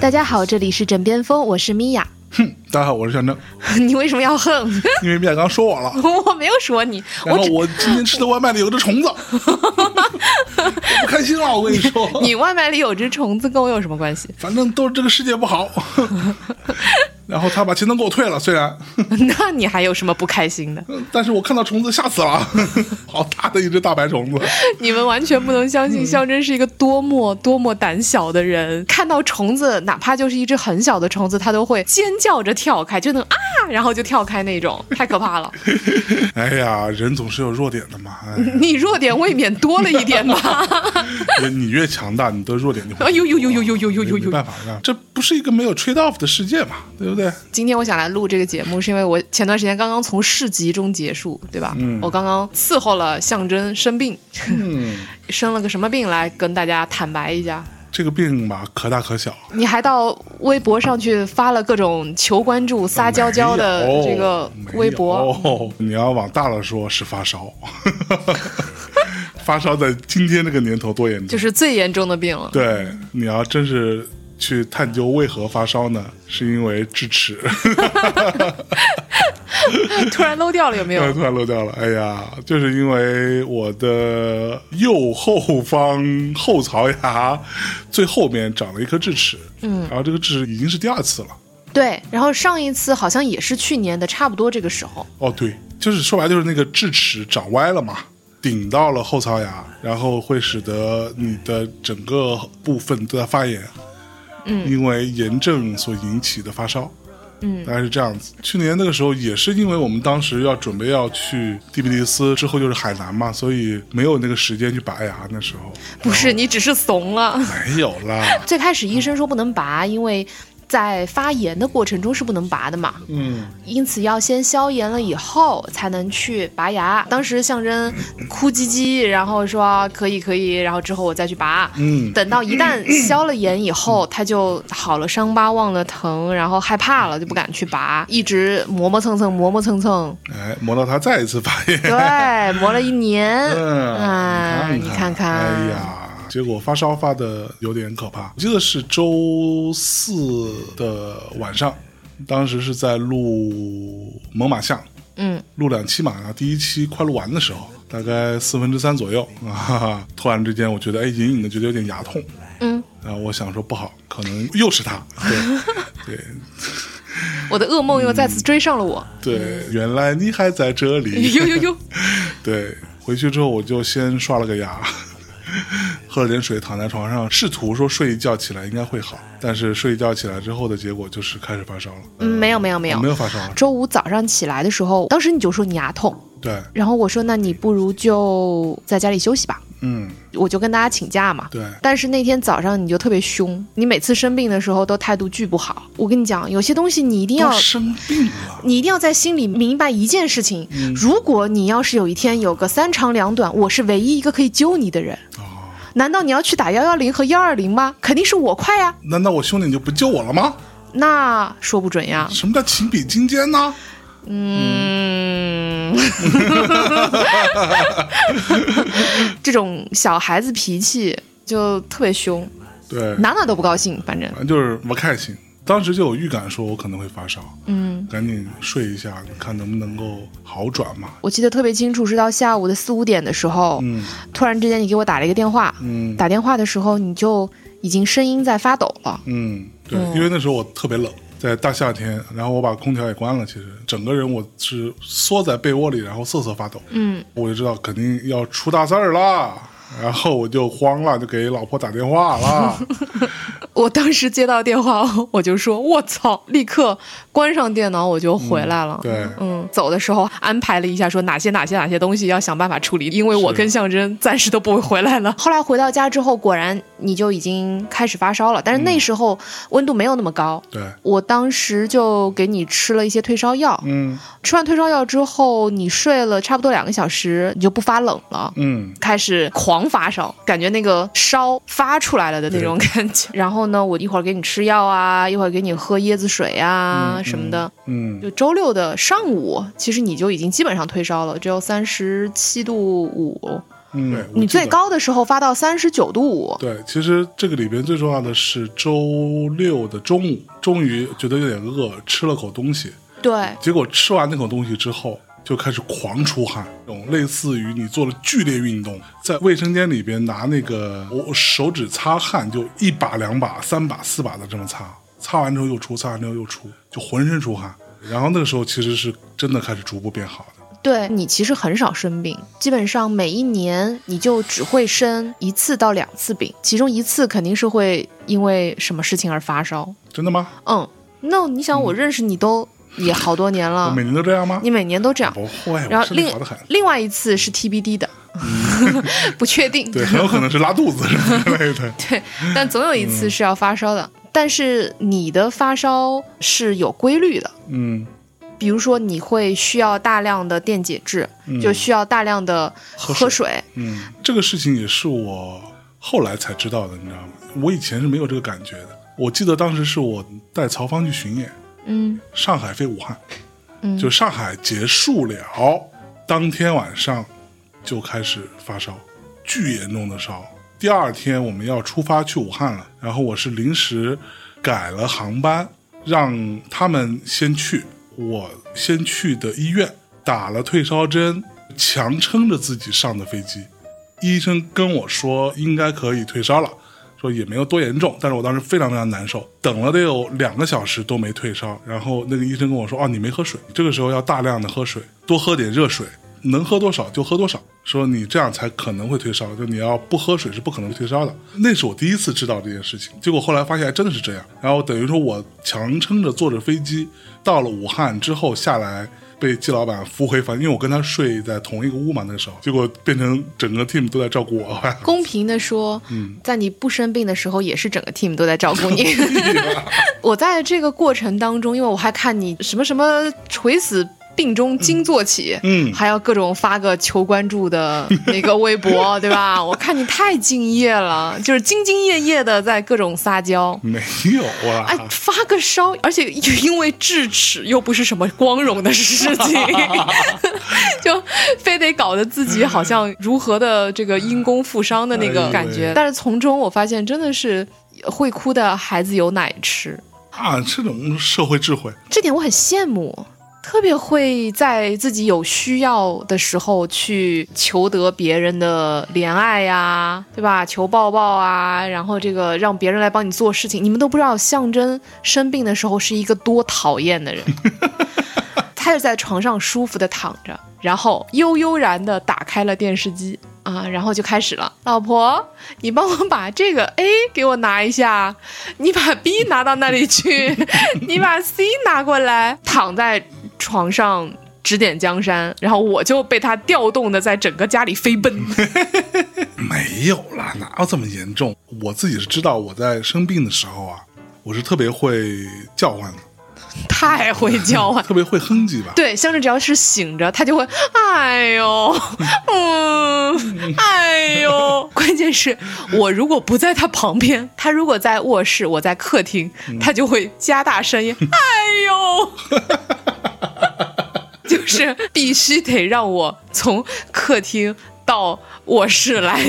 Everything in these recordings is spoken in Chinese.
大家好，这里是枕边风，我是米娅。大家好，我是象征。你为什么要恨？因为米娅刚说我了，我没有说你，然后我今天吃的外卖里有只虫子，我不开心了。我跟你说，你外卖里有只虫子，跟我有什么关系？反正都是这个世界不好。然后他把钱都给我退了，虽然，那你还有什么不开心的？但是我看到虫子吓死了，好大的一只大白虫子。你们完全不能相信，象征是一个多么多么胆小的人。看到虫子，哪怕就是一只很小的虫子，他都会尖叫着跳开，就能啊，然后就跳开那种，太可怕了。哎呀，人总是有弱点的嘛。哎，你弱点未免多了一点吧？你越强大，你的弱点就会哎呦呦呦呦呦呦呦呦呦！没办法，啊，这不是一个没有 trade off 的世界嘛，对不对？今天我想来录这个节目，是因为我前段时间刚刚从市集中结束，对吧？嗯我刚刚伺候了象征生病，嗯，生了个什么病来跟大家坦白一下。这个病吧，可大可小。你还到微博上去发了各种求关注、撒娇娇的这个微博，哦，你要往大了说，是发烧。发烧在今天这个年头多严重？就是最严重的病了。对，你要真是去探究为何发烧呢？是因为智齿，突然漏掉了，有没有？突然漏掉了。哎呀，就是因为我的右后方后槽牙最后面长了一颗智齿，嗯，然后这个智齿已经是第二次了。对，然后上一次好像也是去年的，差不多这个时候。哦，对，就是说白就是那个智齿长歪了嘛，顶到了后槽牙，然后会使得你的整个部分都在发炎，嗯，因为炎症所引起的发烧，嗯，大概是这样子。去年那个时候也是因为我们当时要准备要去第比利斯，之后就是海南嘛，所以没有那个时间去拔牙。那时候不是，你只是怂了。没有啦，最开始医生说不能拔，因为在发炎的过程中是不能拔的嘛。嗯，因此要先消炎了以后才能去拔牙。当时象征哭唧唧，然后说可以可以，然后之后我再去拔。嗯等到一旦消了炎以后，他就好了，伤疤忘了疼，然后害怕了就不敢去拔，一直磨磨蹭蹭，磨磨蹭蹭，哎，磨到他再一次发炎，对，磨了一年。嗯，哎，你看看，哎呀，结果发烧发的有点可怕。我记得是周四的晚上，当时是在录猛犸象，嗯，录两期嘛，然后第一期快录完的时候，大概四分之三左右 啊，哈哈突然之间我觉得哎，隐隐的觉得有点牙痛，嗯，然后我想说不好，可能又是他，对 对。我的噩梦又再次追上了我。对，原来你还在这里，呦呦呦！对，回去之后我就先刷了个牙，喝了点水，躺在床上，试图说睡一觉起来应该会好，但是睡一觉起来之后的结果就是开始发烧了。嗯，没有没有没有没有发烧了。周五早上起来的时候，当时你就说你牙痛，对，然后我说那你不如就在家里休息吧，嗯，我就跟大家请假嘛。对，但是那天早上你就特别凶，你每次生病的时候都态度巨不好。我跟你讲，有些东西你一定要，生病了，你一定要在心里明白一件事情：嗯如果你要是有一天有个三长两短，我是唯一一个可以救你的人。哦难道你要去打幺幺零和幺二零吗？肯定是我快呀。难道我兄弟你就不救我了吗？那说不准呀。什么叫情比金坚呢？嗯，这种小孩子脾气就特别凶，对，哪哪都不高兴，反正。反正就是不开心。当时就有预感说我可能会发烧，嗯，赶紧睡一下，看能不能够好转嘛。我记得特别清楚，是到下午的四五点的时候，嗯。突然之间你给我打了一个电话，嗯。打电话的时候你就已经声音在发抖了，嗯，对，嗯。因为那时候我特别冷，在大夏天，然后我把空调也关了，其实整个人我是缩在被窝里，然后瑟瑟发抖。嗯，我就知道肯定要出大事儿啦。然后我就慌了，就给老婆打电话了。我当时接到电话，我就说：“我操！”立刻关上电脑，我就回来了。对嗯，走的时候安排了一下，说哪些哪些哪些东西要想办法处理，因为我跟象征暂时都不会回来了。后来回到家之后，果然你就已经开始发烧了，但是那时候温度没有那么高。对，我当时就给你吃了一些退烧药，嗯吃完退烧药之后，你睡了差不多两个小时，你就不发冷了。嗯，开始狂发烧，感觉那个烧发出来了的那种感觉。然后呢，我一会儿给你吃药啊，一会儿给你喝椰子水啊、什么的。嗯就周六的上午，其实你就已经基本上退烧了，只有三十七度五。嗯，你最。高的时候发到三十九度五。对，其实这个里边最重要的是周六的中午，终于觉得有点饿，吃了口东西，对，结果吃完那口东西之后，就开始狂出汗，这种类似于你做了剧烈运动，在卫生间里边拿那个我手指擦汗，就一把、两把、三把、四把的这么擦，擦完之后又出，擦完之后又出，就浑身出汗。然后那个时候其实是真的开始逐步变好的。对你其实很少生病，基本上每一年你就只会生一次到两次病，其中一次肯定是会因为什么事情而发烧。真的吗？嗯，那你想，我认识你都 也好多年了，我每年都这样吗？你每年都这样。不会，然后另。另外一次是 TBD 的，不确定。对，很有可能是拉肚子之类的。对，但总有一次是要发烧的。但是你的发烧是有规律的，嗯，比如说你会需要大量的电解质，就需要大量的喝水。嗯，这个事情也是我后来才知道的，你知道吗？我以前是没有这个感觉的。我记得当时是我带曹芳去巡演，嗯上海飞武汉，嗯就上海结束了，当天晚上就开始发烧，巨严重的烧。第二天我们要出发去武汉了，然后我是临时改了航班，让他们先去，我先去的医院打了退烧针，强撑着自己上的飞机。医生跟我说应该可以退烧了，说也没有多严重，但是我当时非常非常难受，等了得有两个小时都没退烧。然后那个医生跟我说：“哦，你没喝水，这个时候要大量的喝水，多喝点热水，能喝多少就喝多少。说你这样才可能会退烧，就你要不喝水是不可能退烧的。”那是我第一次知道这件事情，结果后来发现还真的是这样。然后等于说我强撑着坐着飞机到了武汉之后下来。被季老板扶回房，因为我跟他睡在同一个屋嘛，那时候，结果变成整个 team 都在照顾我。公平的说，嗯 在你不生病的时候，也是整个 team 都在照顾你。我在这个过程当中，因为我还看你什么什么垂死。病中惊坐起，嗯还要各种发个求关注的 那个微博，对吧？我看你太敬业了，就是兢兢业业的在各种撒娇。没有啊，哎，发个烧，而且因为智齿又不是什么光荣的事情，就非得搞得自己好像如何的这个因公负伤的那个感觉。哎但是从中我发现，真的是会哭的孩子有奶吃，啊，这种社会智慧，这点我很羡慕。特别会在自己有需要的时候去求得别人的怜爱呀、对吧？求抱抱啊，然后这个让别人来帮你做事情，你们都不知道象征生病的时候是一个多讨厌的人。他就在床上舒服的躺着，然后悠悠然的打开了电视机啊，然后就开始了。老婆，你帮我把这个 A 给我拿一下，你把 B 拿到那里去，你把 C 拿过来，躺在床上指点江山，然后我就被他调动的在整个家里飞奔。没有啦，哪有这么严重？我自己是知道，我在生病的时候啊，我是特别会叫唤的，太会叫唤。特别会哼唧吧。对，香珍只要是醒着，他就会，哎呦，嗯，哎呦。关键是我如果不在他旁边，他如果在卧室，我在客厅，他就会加大声音，哎呦，就是必须得让我从客厅。到卧室来，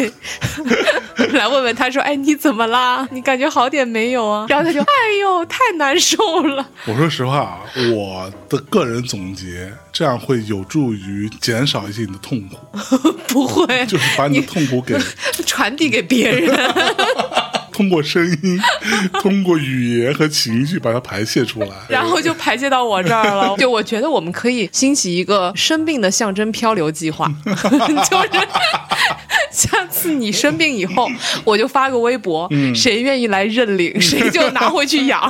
来问问他说：“哎，你怎么啦？你感觉好点没有啊？”然后他就：“哎呦，太难受了。”我说实话啊，我的个人总结，这样会有助于减少一些你的痛苦，不会，就是把你的痛苦给传递给别人。通过声音、通过语言和情绪把它排泄出来。然后就排泄到我这儿了。就我觉得我们可以兴起一个生病的象征漂流计划，就是下次你生病以后，我就发个微博，谁愿意来认领，谁就拿回去养。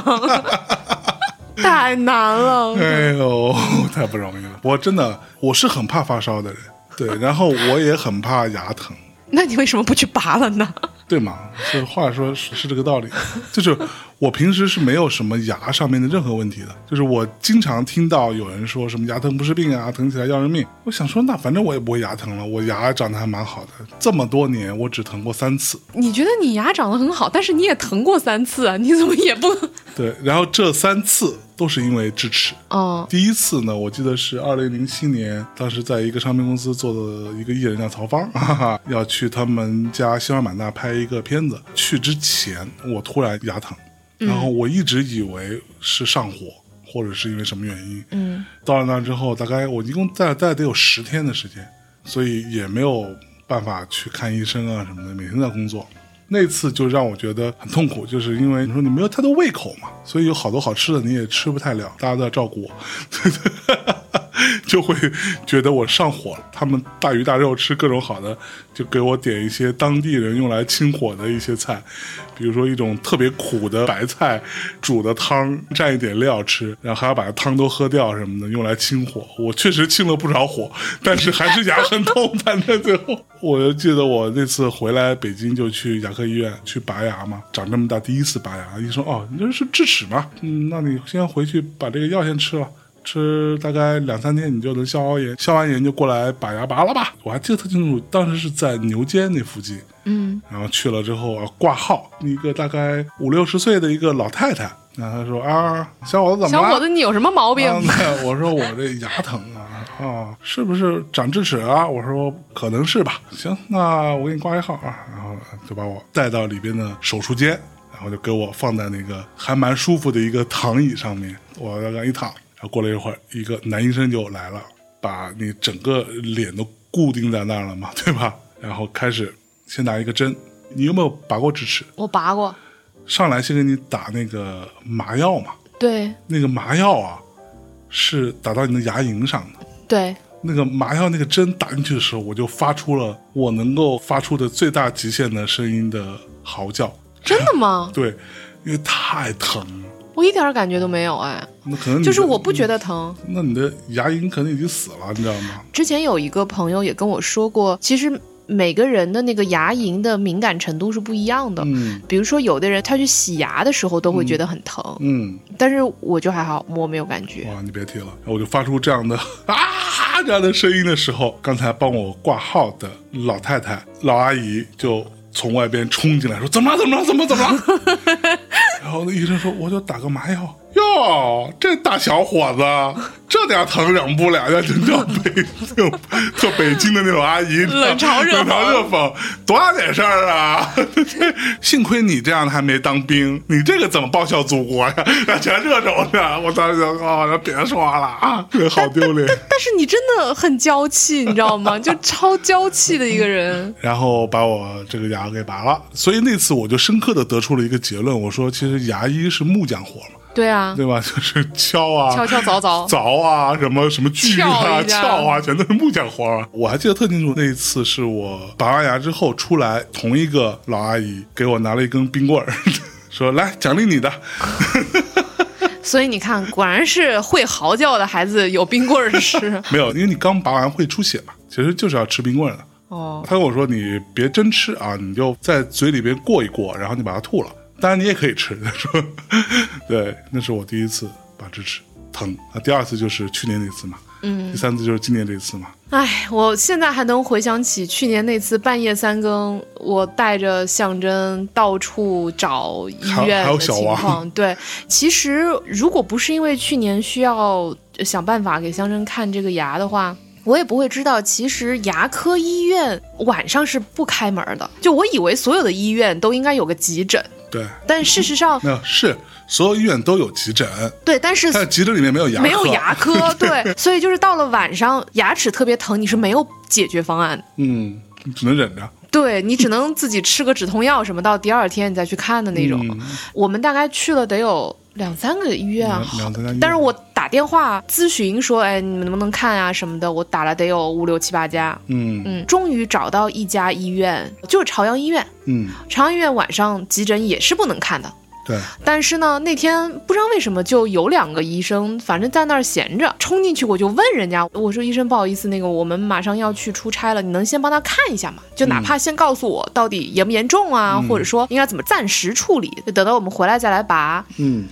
太难了，哎呦，太不容易了。我真的我是很怕发烧的人，对，然后我也很怕牙疼。那你为什么不去拔了呢？对嘛？这话说是是这个道理，就是我平时是没有什么牙上面的任何问题的，就是我经常听到有人说什么牙疼不是病啊，疼起来要人命。我想说，那反正我也不会牙疼了，我牙长得还蛮好的，这么多年我只疼过三次。你觉得你牙长得很好，但是你也疼过三次啊？你怎么也不？对，然后这三次都是因为智齿。哦，第一次呢，我记得是二零零七年，当时在一个唱片公司做的一个艺人叫曹芳，哈哈，要去他们家西双版纳拍一个片子。去之前，我突然牙疼，然后我一直以为是上火，或者是因为什么原因。嗯，到了那之后，大概我一共在在得有十天的时间，所以也没有办法去看医生啊什么的，每天在工作。那次就让我觉得很痛苦，就是因为你说你没有太多胃口嘛，所以有好多好吃的你也吃不太了，大家都在照顾我，就会觉得我上火。他们大鱼大肉吃各种好的，就给我点一些当地人用来清火的一些菜，比如说一种特别苦的白菜煮的汤，蘸一点料吃，然后还要把汤都喝掉什么的，用来清火。我确实清了不少火，但是还是牙很痛。反正最后，我就记得我那次回来北京就去牙科医院去拔牙嘛，长这么大第一次拔牙，医生哦，你这是智齿嘛？嗯，那你先回去把这个药先吃了。吃大概两三天，你就能消好炎，消完炎就过来把牙拔了吧。我还记得特清楚，当时是在牛街那附近，嗯，然后去了之后啊，挂号，一个大概五六十岁的一个老太太，然后她说啊，小伙子怎么了？小伙子，你有什么毛病？啊我说我这牙疼啊，啊，是不是长智齿啊？我说可能是吧。行，那我给你挂一号啊，然后就把我带到里边的手术间，然后就给我放在那个还蛮舒服的一个躺椅上面，我在那一躺，过了一会儿，一个男医生就来了，把你整个脸都固定在那儿了嘛，对吧？然后开始先打一个针，你有没有拔过智齿？我拔过，上来先给你打那个麻药嘛，对那个麻药啊，是打到你的牙龈上的。对，那个麻药那个针打进去的时候，我就发出了我能够发出的最大极限的声音的嚎叫。真的吗？对，因为太疼了。我一点感觉都没有哎，那可能就是我不觉得疼。那你的牙龈可能已经死了，你知道吗？之前有一个朋友也跟我说过，其实每个人的那个牙龈的敏感程度是不一样的。嗯比如说，有的人他去洗牙的时候都会觉得很疼，嗯，但是我就还好，我没有感觉。哇，你别提了，我就发出这样的啊这样的声音的时候，刚才帮我挂号的老太太、老阿姨就从外边冲进来说：“怎么了？怎么了？怎么了怎么了？” 然后那医生说：“我就打个麻药。”哟，这大小伙子，这点疼忍不了，要真叫北那种特北京的那种阿姨，冷嘲热讽冷嘲热讽，多大点事儿啊！幸亏你这样的还没当兵，你这个怎么报效祖国呀？全这种的，我当时就哦，别说了啊，这好丢脸。但是你真的很娇气，你知道吗？就超娇气的一个人。然后把我这个牙给拔了，所以那次我就深刻的得出了一个结论，我说其实牙医是木匠活嘛，对啊，对吧？就是敲啊，敲敲凿凿凿啊，什么什么锯啊、撬啊，全都是木匠活儿啊。我还记得特清楚，那一次是我拔完牙之后出来，同一个老阿姨给我拿了一根冰棍儿，说来奖励你的。所以你看，果然是会嚎叫的孩子有冰棍儿吃。没有，因为你刚拔完会出血嘛，其实就是要吃冰棍儿的。哦，他跟我说：“你别真吃啊，你就在嘴里边过一过，然后你把它吐了。当然你也可以吃。”他说：“对，那是我第一次拔智齿，疼啊。第二次就是去年那次嘛，嗯，第三次就是今年这次嘛。哎，我现在还能回想起去年那次半夜三更，我带着象征到处找医院的还有小王情况。对，其实如果不是因为去年需要想办法给象征看这个牙的话。我也不会知道，其实牙科医院晚上是不开门的。就我以为所有的医院都应该有个急诊，对，但事实上，没有是所有医院都有急诊，对，但是但急诊里面没有牙科，没有牙科，对，所以就是到了晚上，牙齿特别疼，你是没有解决方案。嗯，你只能忍着。对你只能自己吃个止痛药什么，到第二天你再去看的那种。嗯我们大概去了得有两三个医院但是我打打电话咨询说，哎，你们能不能看啊什么的？我打了得有五六七八家，嗯嗯，终于找到一家医院，就是朝阳医院。嗯，朝阳医院晚上急诊也是不能看的，对，但是呢，那天不知道为什么就有两个医生，反正在那儿闲着，冲进去我就问人家，我说医生不好意思，那个我们马上要去出差了，你能先帮他看一下吗？就哪怕先告诉我到底严不严重啊，或者说应该怎么暂时处理，就等到我们回来再来拔，嗯，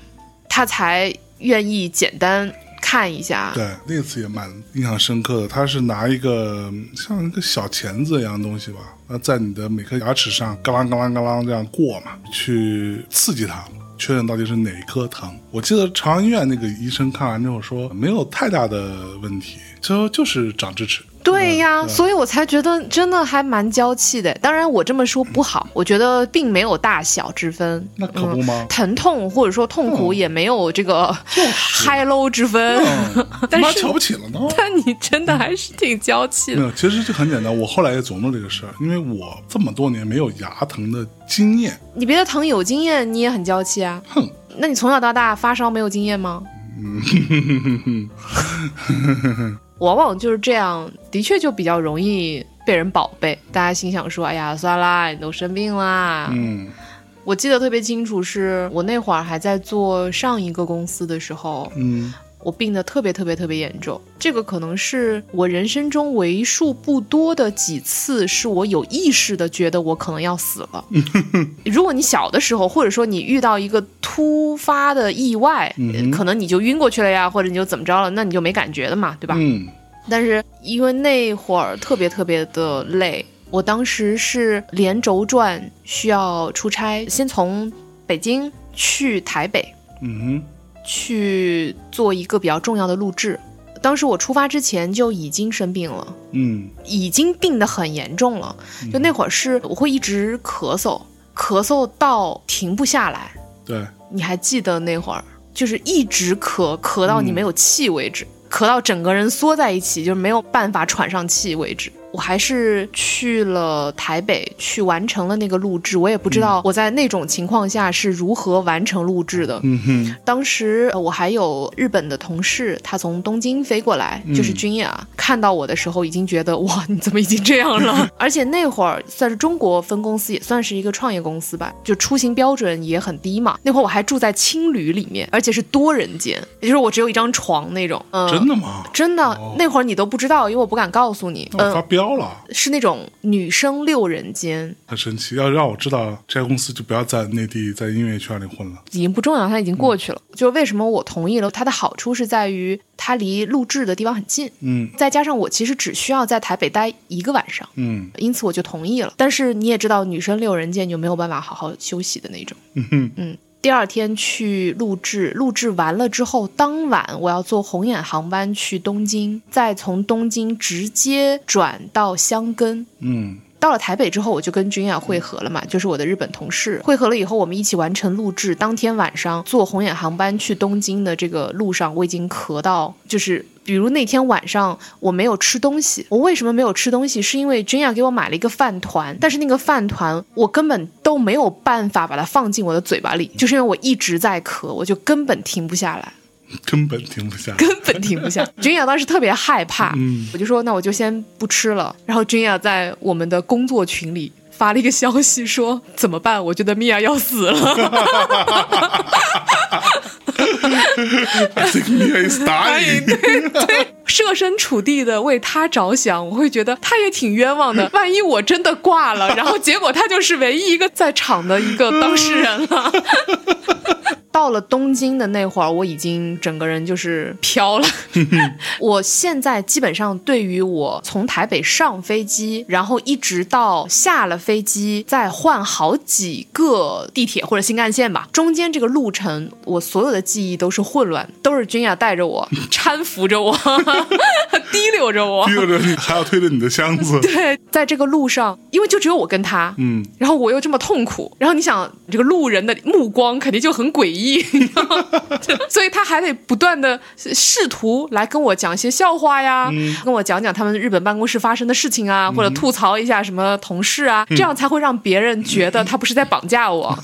他才愿意简单看一下。对，那次也蛮印象深刻的。他是拿一个嗯像一个小钳子一样东西吧，在你的每颗牙齿上嘎啦嘎啦嘎啦这样过嘛，去刺激它。确认到底是哪一颗疼。我记得朝阳医院那个医生看完之后说没有太大的问题，最后就是长智齿。对呀，对所以我才觉得真的还蛮娇气的。当然，我这么说不好，我觉得并没有大小之分。那可不吗？疼痛或者说痛苦嗯也没有这个 high low 之分，嗯，但是妈瞧不起了呢。但你真的还是挺娇气的。没有，其实就很简单。我后来也琢磨这个事儿，因为我这么多年没有牙疼的经验，你别的疼有经验，你也很娇气啊。哼，那你从小到大发烧没有经验吗？往往就是这样，的确就比较容易被人宝贝。大家心想说：“哎呀，算啦，你都生病啦。嗯我记得特别清楚，是我那会儿还在做上一个公司的时候，嗯我病得特别特别特别严重。这个可能是我人生中为数不多的几次，是我有意识的觉得我可能要死了。如果你小的时候，或者说你遇到一个突发的意外，嗯可能你就晕过去了呀，或者你就怎么着了，那你就没感觉的嘛，对吧？嗯但是因为那会儿特别特别的累，我当时是连轴转需要出差，先从北京去台北，嗯去做一个比较重要的录制。当时我出发之前就已经生病了，嗯已经病得很严重了。就那会儿是我会一直咳嗽，咳嗽到停不下来。对，你还记得那会儿就是一直咳，咳到你没有气为止，咳到整个人缩在一起，就是没有办法喘上气为止。我还是去了台北，去完成了那个录制。我也不知道我在那种情况下是如何完成录制的。嗯哼当时呃我还有日本的同事，他从东京飞过来，就是君雅，看到我的时候已经觉得哇，你怎么已经这样了？而且那会儿算是中国分公司，也算是一个创业公司吧，就出行标准也很低嘛。那会儿我还住在青旅里面，而且是多人间，也就是我只有一张床那种。嗯，真的吗？真的，那会儿你都不知道，因为我不敢告诉你。嗯，飙了，是那种女生六人间，很神奇。要让我知道这家公司就不要在内地在音乐圈里混了。已经不重要，它已经过去了。就是为什么我同意了？它的好处是在于它离录制的地方很近，嗯再加上我其实只需要在台北待一个晚上，嗯因此我就同意了。但是你也知道，女生六人间就没有办法好好休息的那种。嗯哼嗯，第二天去录制，录制完了之后，当晚我要坐红眼航班去东京，再从东京直接转到箱根。嗯到了台北之后，我就跟君雅会合了嘛，就是我的日本同事。会合了以后，我们一起完成录制。当天晚上坐红眼航班去东京的这个路上，我已经咳到，就是比如那天晚上我没有吃东西。我为什么没有吃东西？是因为君雅给我买了一个饭团，但是那个饭团我根本都没有办法把它放进我的嘴巴里，就是因为我一直在咳，我就根本停不下来。根本停不下。根本停不下。君雅当时特别害怕，嗯我就说那我就先不吃了。然后君雅在我们的工作群里发了一个消息说怎么办？我觉得米娅要死了。I think Mia is 哎，dying。对对，设身处地的为他着想，我会觉得他也挺冤枉的。万一我真的挂了，然后结果他就是唯一一个在场的一个当事人了。到了东京的那会儿，我已经整个人就是飘了。我现在基本上对于我从台北上飞机，然后一直到下了飞机，再换好几个地铁或者新干线吧，中间这个路程，我所有的记忆都是混乱，都是君雅带着我，搀扶着我，提 溜着我。提着你还要推着你的箱子。对，在这个路上，因为就只有我跟他，嗯，然后我又这么痛苦，然后你想这个路人的目光肯定就很诡异，你知道吗所以他还得不断的试图来跟我讲一些笑话呀，跟我讲讲他们日本办公室发生的事情啊，或者吐槽一下什么同事啊，这样才会让别人觉得他不是在绑架我，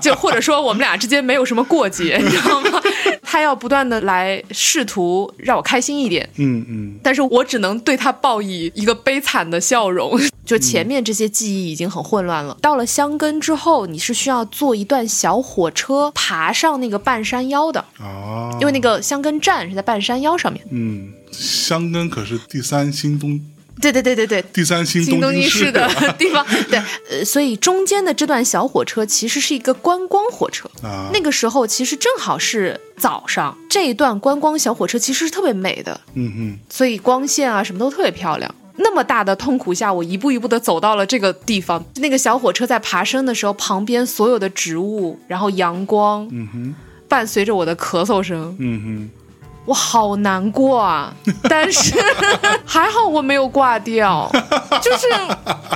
就或者说我们俩之间没有什么过节，你知道吗？他要不断的来试图让我开心一点，嗯嗯但是我只能对他报以一个悲惨的笑容。就前面这些记忆已经很混乱了，到了香根之后，你是需要坐一段小火车爬上那个半山腰的，啊，因为那个香根站是在半山腰上面。嗯，香根可是第三新东对对对对对，第三新新东京京市的 地方，对，呃，所以中间的这段小火车其实是一个观光火车。啊，那个时候其实正好是早上，这一段观光小火车其实是特别美的，嗯嗯所以光线啊什么都特别漂亮。那么大的痛苦下，我一步一步的走到了这个地方。那个小火车在爬升的时候，旁边所有的植物，然后阳光，嗯哼。伴随着我的咳嗽声，嗯我好难过啊！但是 还好我没有挂掉，就是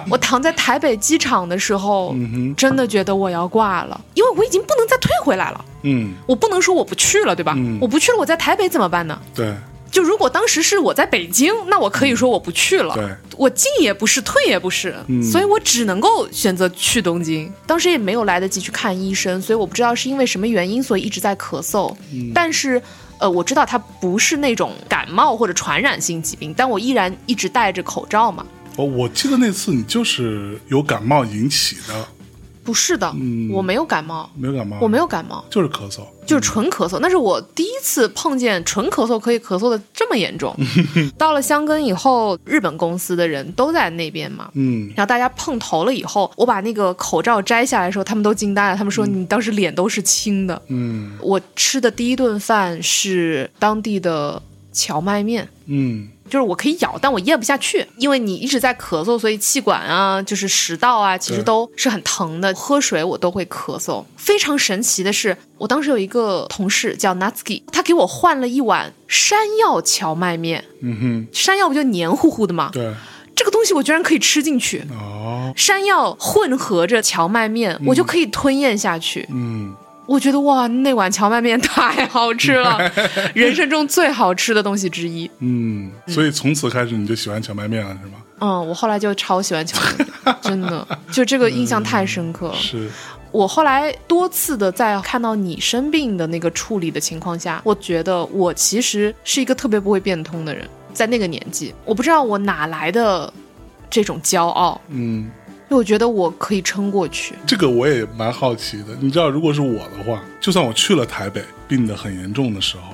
我躺在台北机场的时候，嗯真的觉得我要挂了，因为我已经不能再退回来了。嗯，我不能说我不去了，对吧？嗯我不去了，我在台北怎么办呢？对就如果当时是我在北京，那我可以说我不去了。对，我进也不是，退也不是，嗯所以我只能够选择去东京。当时也没有来得及去看医生，所以我不知道是因为什么原因，所以一直在咳嗽。嗯但是，呃，我知道它不是那种感冒或者传染性疾病，但我依然一直戴着口罩嘛。我我记得那次你就是有感冒引起的，不是的，嗯我没有感冒，没有感冒，我没有感冒，就是咳嗽，就是纯咳嗽。那是我第一次碰见纯咳嗽可以咳嗽的这么严重。到了香根以后，日本公司的人都在那边嘛，嗯然后大家碰头了以后，我把那个口罩摘下来的时候，他们都惊呆了。他们说你当时脸都是青的。嗯我吃的第一顿饭是当地的荞麦面。嗯就是我可以咬，但我咽不下去，因为你一直在咳嗽，所以气管啊，就是食道啊，其实都是很疼的。喝水我都会咳嗽。非常神奇的是，我当时有一个同事叫 Natsuki，他给我换了一碗山药荞麦面。嗯哼，山药不就黏糊糊的吗？对，这个东西我居然可以吃进去。哦，山药混合着荞麦面，我就可以吞咽下去。嗯我觉得哇，那碗荞麦面太好吃了，人生中最好吃的东西之一。嗯，所以从此开始你就喜欢荞麦面了，是吗？嗯，我后来就超喜欢荞麦面，真的，就这个印象太深刻了。是，我后来多次的在看到你生病的那个处理的情况下，我觉得我其实是一个特别不会变通的人，在那个年纪，我不知道我哪来的这种骄傲，嗯，因为我觉得我可以撑过去。这个我也蛮好奇的。你知道，如果是我的话，就算我去了台北，病得很严重的时候。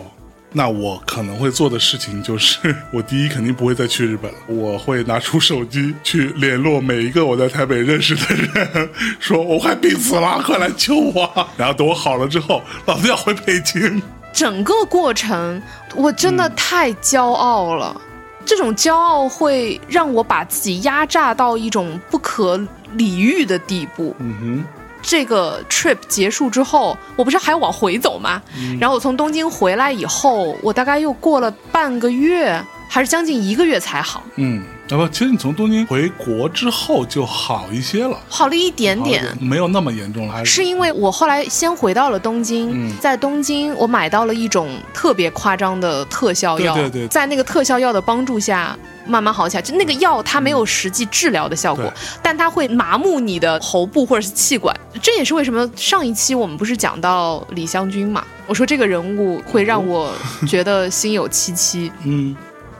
那我可能会做的事情就是，我第一肯定不会再去日本了，我会拿出手机去联络每一个我在台北认识的人，说我快病死了，快来救我。然后等我好了之后，老子要回北京。整个过程，我真的太骄傲了。这种骄傲会让我把自己压榨到一种不可理喻的地步。嗯哼这个 trip 结束之后，我不是还要往回走吗？然后我从东京回来以后，我大概又过了半个月，还是将近一个月才好，嗯，啊不，其实你从东京回国之后就好一些了，好了一点点。没有那么严重了，还是因为我后来先回到了东京，嗯在东京我买到了一种特别夸张的特效药，对对对在那个特效药的帮助下。慢慢好起来，就那个药它没有实际治疗的效果，对但它会麻木你的喉部或者是气管。这也是为什么上一期我们不是讲到李香君嘛？我说这个人物会让我觉得心有戚戚。嗯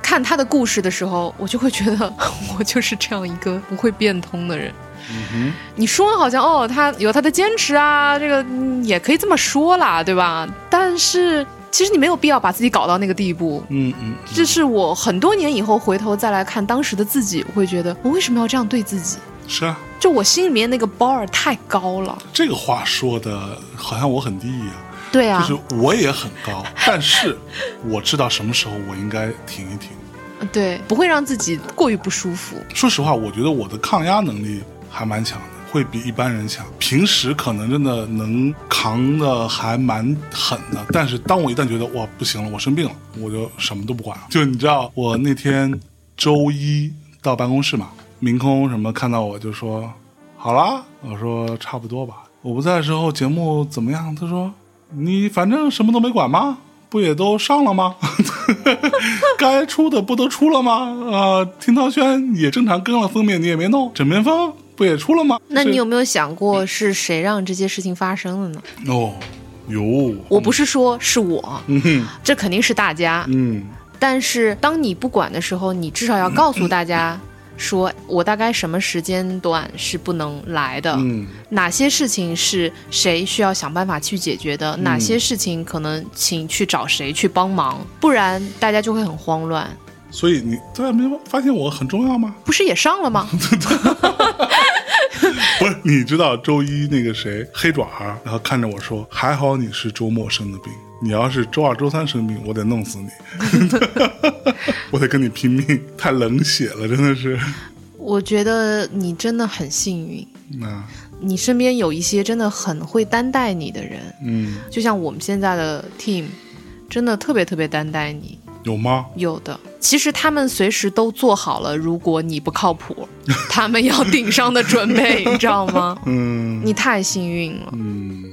看他的故事的时候，我就会觉得 我就是这样一个不会变通的人。嗯你说好像哦，他有他的坚持啊，这个、嗯也可以这么说啦，对吧？但是其实你没有必要把自己搞到那个地步。嗯嗯这是我很多年以后回头再来看当时的自己，我会觉得我为什么要这样对自己？嗯，是啊，就我心里面那个 bar 太高了。这个话说的好像我很低一样，对啊，就是我也很高，但是我知道什么时候我应该停一停。对，不会让自己过于不舒服。说实话，我觉得我的抗压能力还蛮强的，会比一般人强。平时可能真的能扛的还蛮狠的，但是当我一旦觉得哇不行了，我生病了，我就什么都不管了。就你知道，我那天周一到办公室嘛，明空什么看到我就说好啦，我说差不多吧。我不在的时候节目怎么样？他说你反正什么都没管吗？不也都上了吗？该出的不都出了吗？啊、听涛轩也正常更了封面，你也没弄，枕边风不也出了吗？那你有没有想过是谁让这些事情发生的呢？哦，有，我不是说是我，这肯定是大家。嗯但是当你不管的时候，你至少要告诉大家，说我大概什么时间段是不能来的，嗯哪些事情是谁需要想办法去解决的，哪些事情可能请去找谁去帮忙，不然大家就会很慌乱。所以你对啊，没发现我很重要吗？不是也上了吗？不是，你知道周一那个谁黑爪儿，然后看着我说：“还好你是周末生的病，你要是周二、周三生病，我得弄死你，我得跟你拼命，太冷血了，真的是。我觉得你真的很幸运，那你身边有一些真的很会担待你的人，嗯，就像我们现在的 team，真的特别特别担待你。有吗？有的，其实他们随时都做好了，如果你不靠谱，他们要顶上的准备，你知道吗？嗯你太幸运了。嗯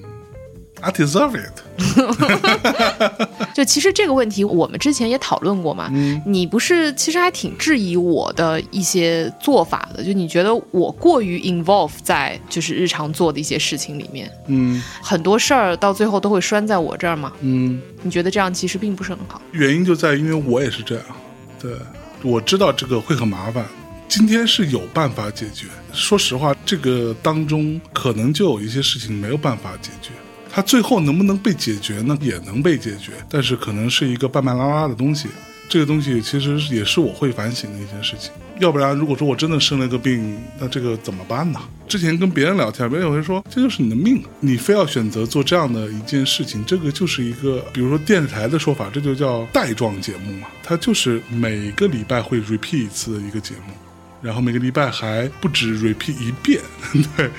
，I deserve it。就其实这个问题，我们之前也讨论过嘛。嗯你不是其实还挺质疑我的一些做法的，就你觉得我过于 involve 在就是日常做的一些事情里面，嗯很多事儿到最后都会拴在我这儿嘛。嗯，你觉得这样其实并不是很好。原因就在于因为我也是这样，对，我知道这个会很麻烦。今天是有办法解决，说实话，这个当中可能就有一些事情没有办法解决。它最后能不能被解决呢？也能被解决，但是可能是一个半半拉拉的东西。这个东西其实也是我会反省的一件事情。要不然，如果说我真的生了个病，那这个怎么办呢？之前跟别人聊天，别人也会说这就是你的命，你非要选择做这样的一件事情，这个就是一个，比如说电视台的说法，这就叫带状节目嘛，它就是每个礼拜会 repeat 一次的一个节目。然后每个礼拜还不止 repeat 一遍。对，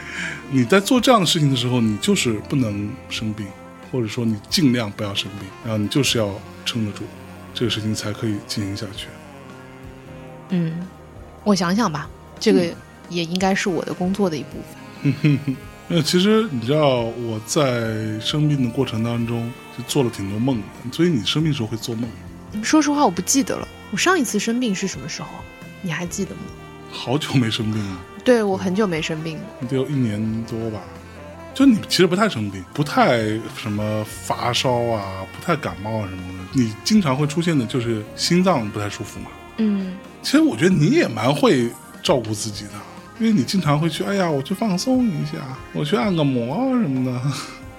你在做这样的事情的时候，你就是不能生病，或者说你尽量不要生病，然后你就是要撑得住，这个事情才可以进行下去。嗯，我想想吧，这个也应该是我的工作的一部分。那其实你知道我在生病的过程当中就做了挺多梦的，所以你生病的时候会做梦，说实话，我不记得了。我上一次生病是什么时候？你还记得吗？好久没生病了，对我很久没生病了。得有一年多吧。就你其实不太生病，不太什么发烧啊，不太感冒啊什么的，你经常会出现的就是心脏不太舒服嘛。嗯，其实我觉得你也蛮会照顾自己的，因为你经常会去，哎呀，我去放松一下，我去按个摩啊什么的。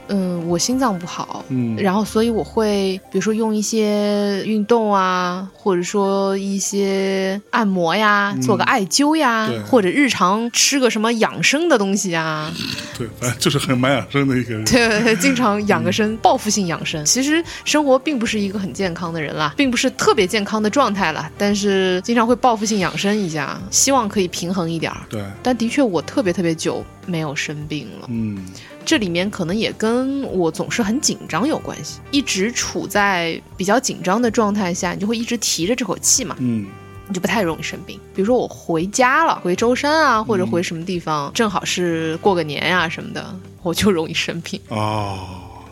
嗯，我心脏不好，嗯然后所以我会比如说用一些运动啊，或者说一些按摩呀，做个艾灸呀或者日常吃个什么养生的东西啊，对，反正就是很蛮养生的一个人。对，经常养个生，报复性养生。其实生活并不是一个很健康的人啦，并不是特别健康的状态了，但是经常会报复性养生一下，希望可以平衡一点儿。对，但的确，我特别特别久没有生病了。嗯这里面可能也跟我总是很紧张有关系，一直处在比较紧张的状态下，你就会一直提着这口气嘛，嗯你就不太容易生病。比如说我回家了，回舟山啊，或者回什么地方，正好是过个年呀、什么的，我就容易生病。哦，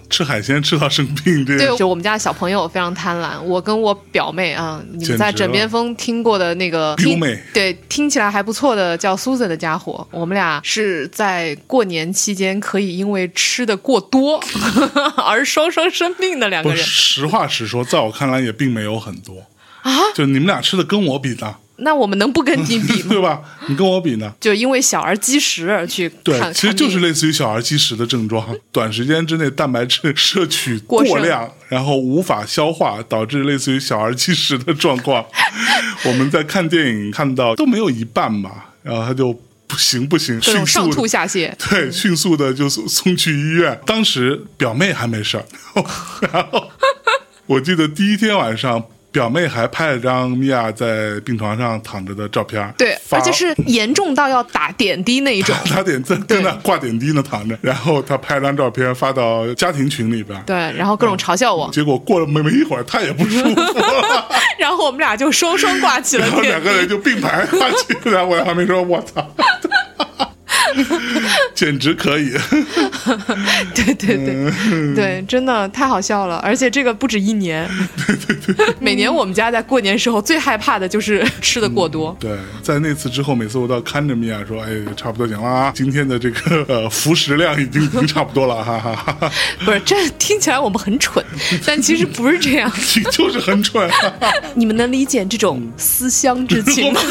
吃海鲜吃到生病这对，就我们家小朋友非常贪婪，我跟我表妹啊，你们在枕边风听过的那个听表妹对，听起来还不错的叫 Susan 的家伙，我们俩是在过年期间可以因为吃的过多 而双双生病的两个人。实话实说，在我看来也并没有很多啊。就你们俩吃的跟我比呢，那我们能不跟你比吗？对吧？你跟我比呢？就因为小儿积食而去对，其实就是类似于小儿积食的症状，短时间之内蛋白质摄取过量，然后无法消化，导致类似于小儿积食的状况。我们在看电影看到都没有一半吧，然后他就不行不行，迅速上吐下泻。对，迅速的就送送去医院。当时表妹还没事儿，然后我记得第一天晚上，表妹还拍了张米娅在病床上躺着的照片，对，而且是严重到要打点滴那一种。打点在在那挂点滴呢躺着，然后她拍了张照片发到家庭群里边。对，然后各种嘲笑我，结果过了没没一会儿，他也不舒服了，然后我们俩就双双挂起了然后。两个人就并排挂起然后。我还没说，我操，简直可以。对对对对，真的太好笑了，而且这个不止一年。对对对，每年我们家在过年时候最害怕的就是吃的过多。对，在那次之后，每次我都要看着米娅说：“哎，差不多行了啊，今天的这个呃服食量已经已经差不多了，哈哈哈哈。不是，这听起来我们很蠢，但其实不是这样。你就是很蠢、啊，你们能理解这种思乡之情吗？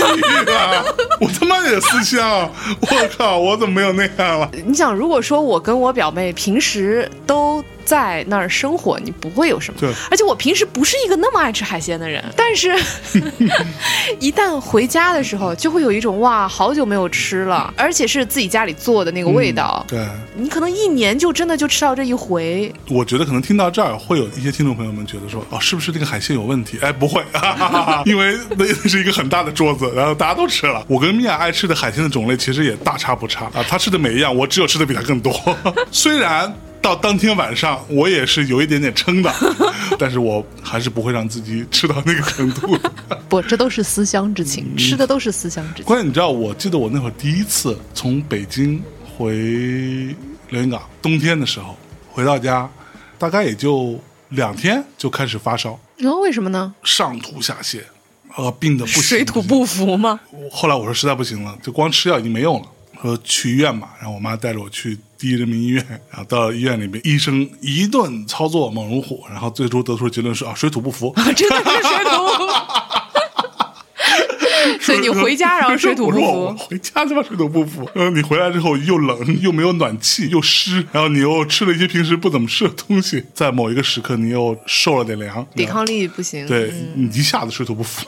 我他妈也思乡，我靠，我怎么没有那样了？你想，如果说我跟我表妹平时都在那儿生活，你不会有什么对。而且我平时不是一个那么爱吃海鲜的人，但是 一旦回家的时候，就会有一种哇，好久没有吃了，而且是自己家里做的那个味道。对，你可能一年就真的就吃到这一回，我觉得可能听到这儿，会有一些听众朋友们觉得说，哦，是不是这个海鲜有问题？哎，不会，哈哈哈哈因为那是一个很大的桌子，然后大家都吃了。我跟米娅爱吃的海鲜的种类其实也大差不差啊，她吃的每一样，我只有吃的比她更多。虽然到当天晚上我也是有一点点撑的，但是我还是不会让自己吃到那个程度。不，这都是思乡之情，嗯吃的都是思乡之情。关键你知道，我记得我那会儿第一次从北京回连云港，冬天的时候回到家，大概也就两天就开始发烧，然后为什么呢？上吐下泻，呃，病的不行。水土不服吗？后来我说实在不行了，就光吃药已经没用了，说去医院吧。然后我妈带着我去第一人民医院，然后到了医院里面，医生一顿操作猛如虎，然后最终得出的结论是啊，水土不服。真的是水土不服。所以你回家然后水土不服，回家他妈水土不服。嗯，你回来之后又冷又没有暖气又湿，然后你又吃了一些平时不怎么吃的东西，在某一个时刻你又受了点凉，抵抗力不行。对、你一下子水土不服，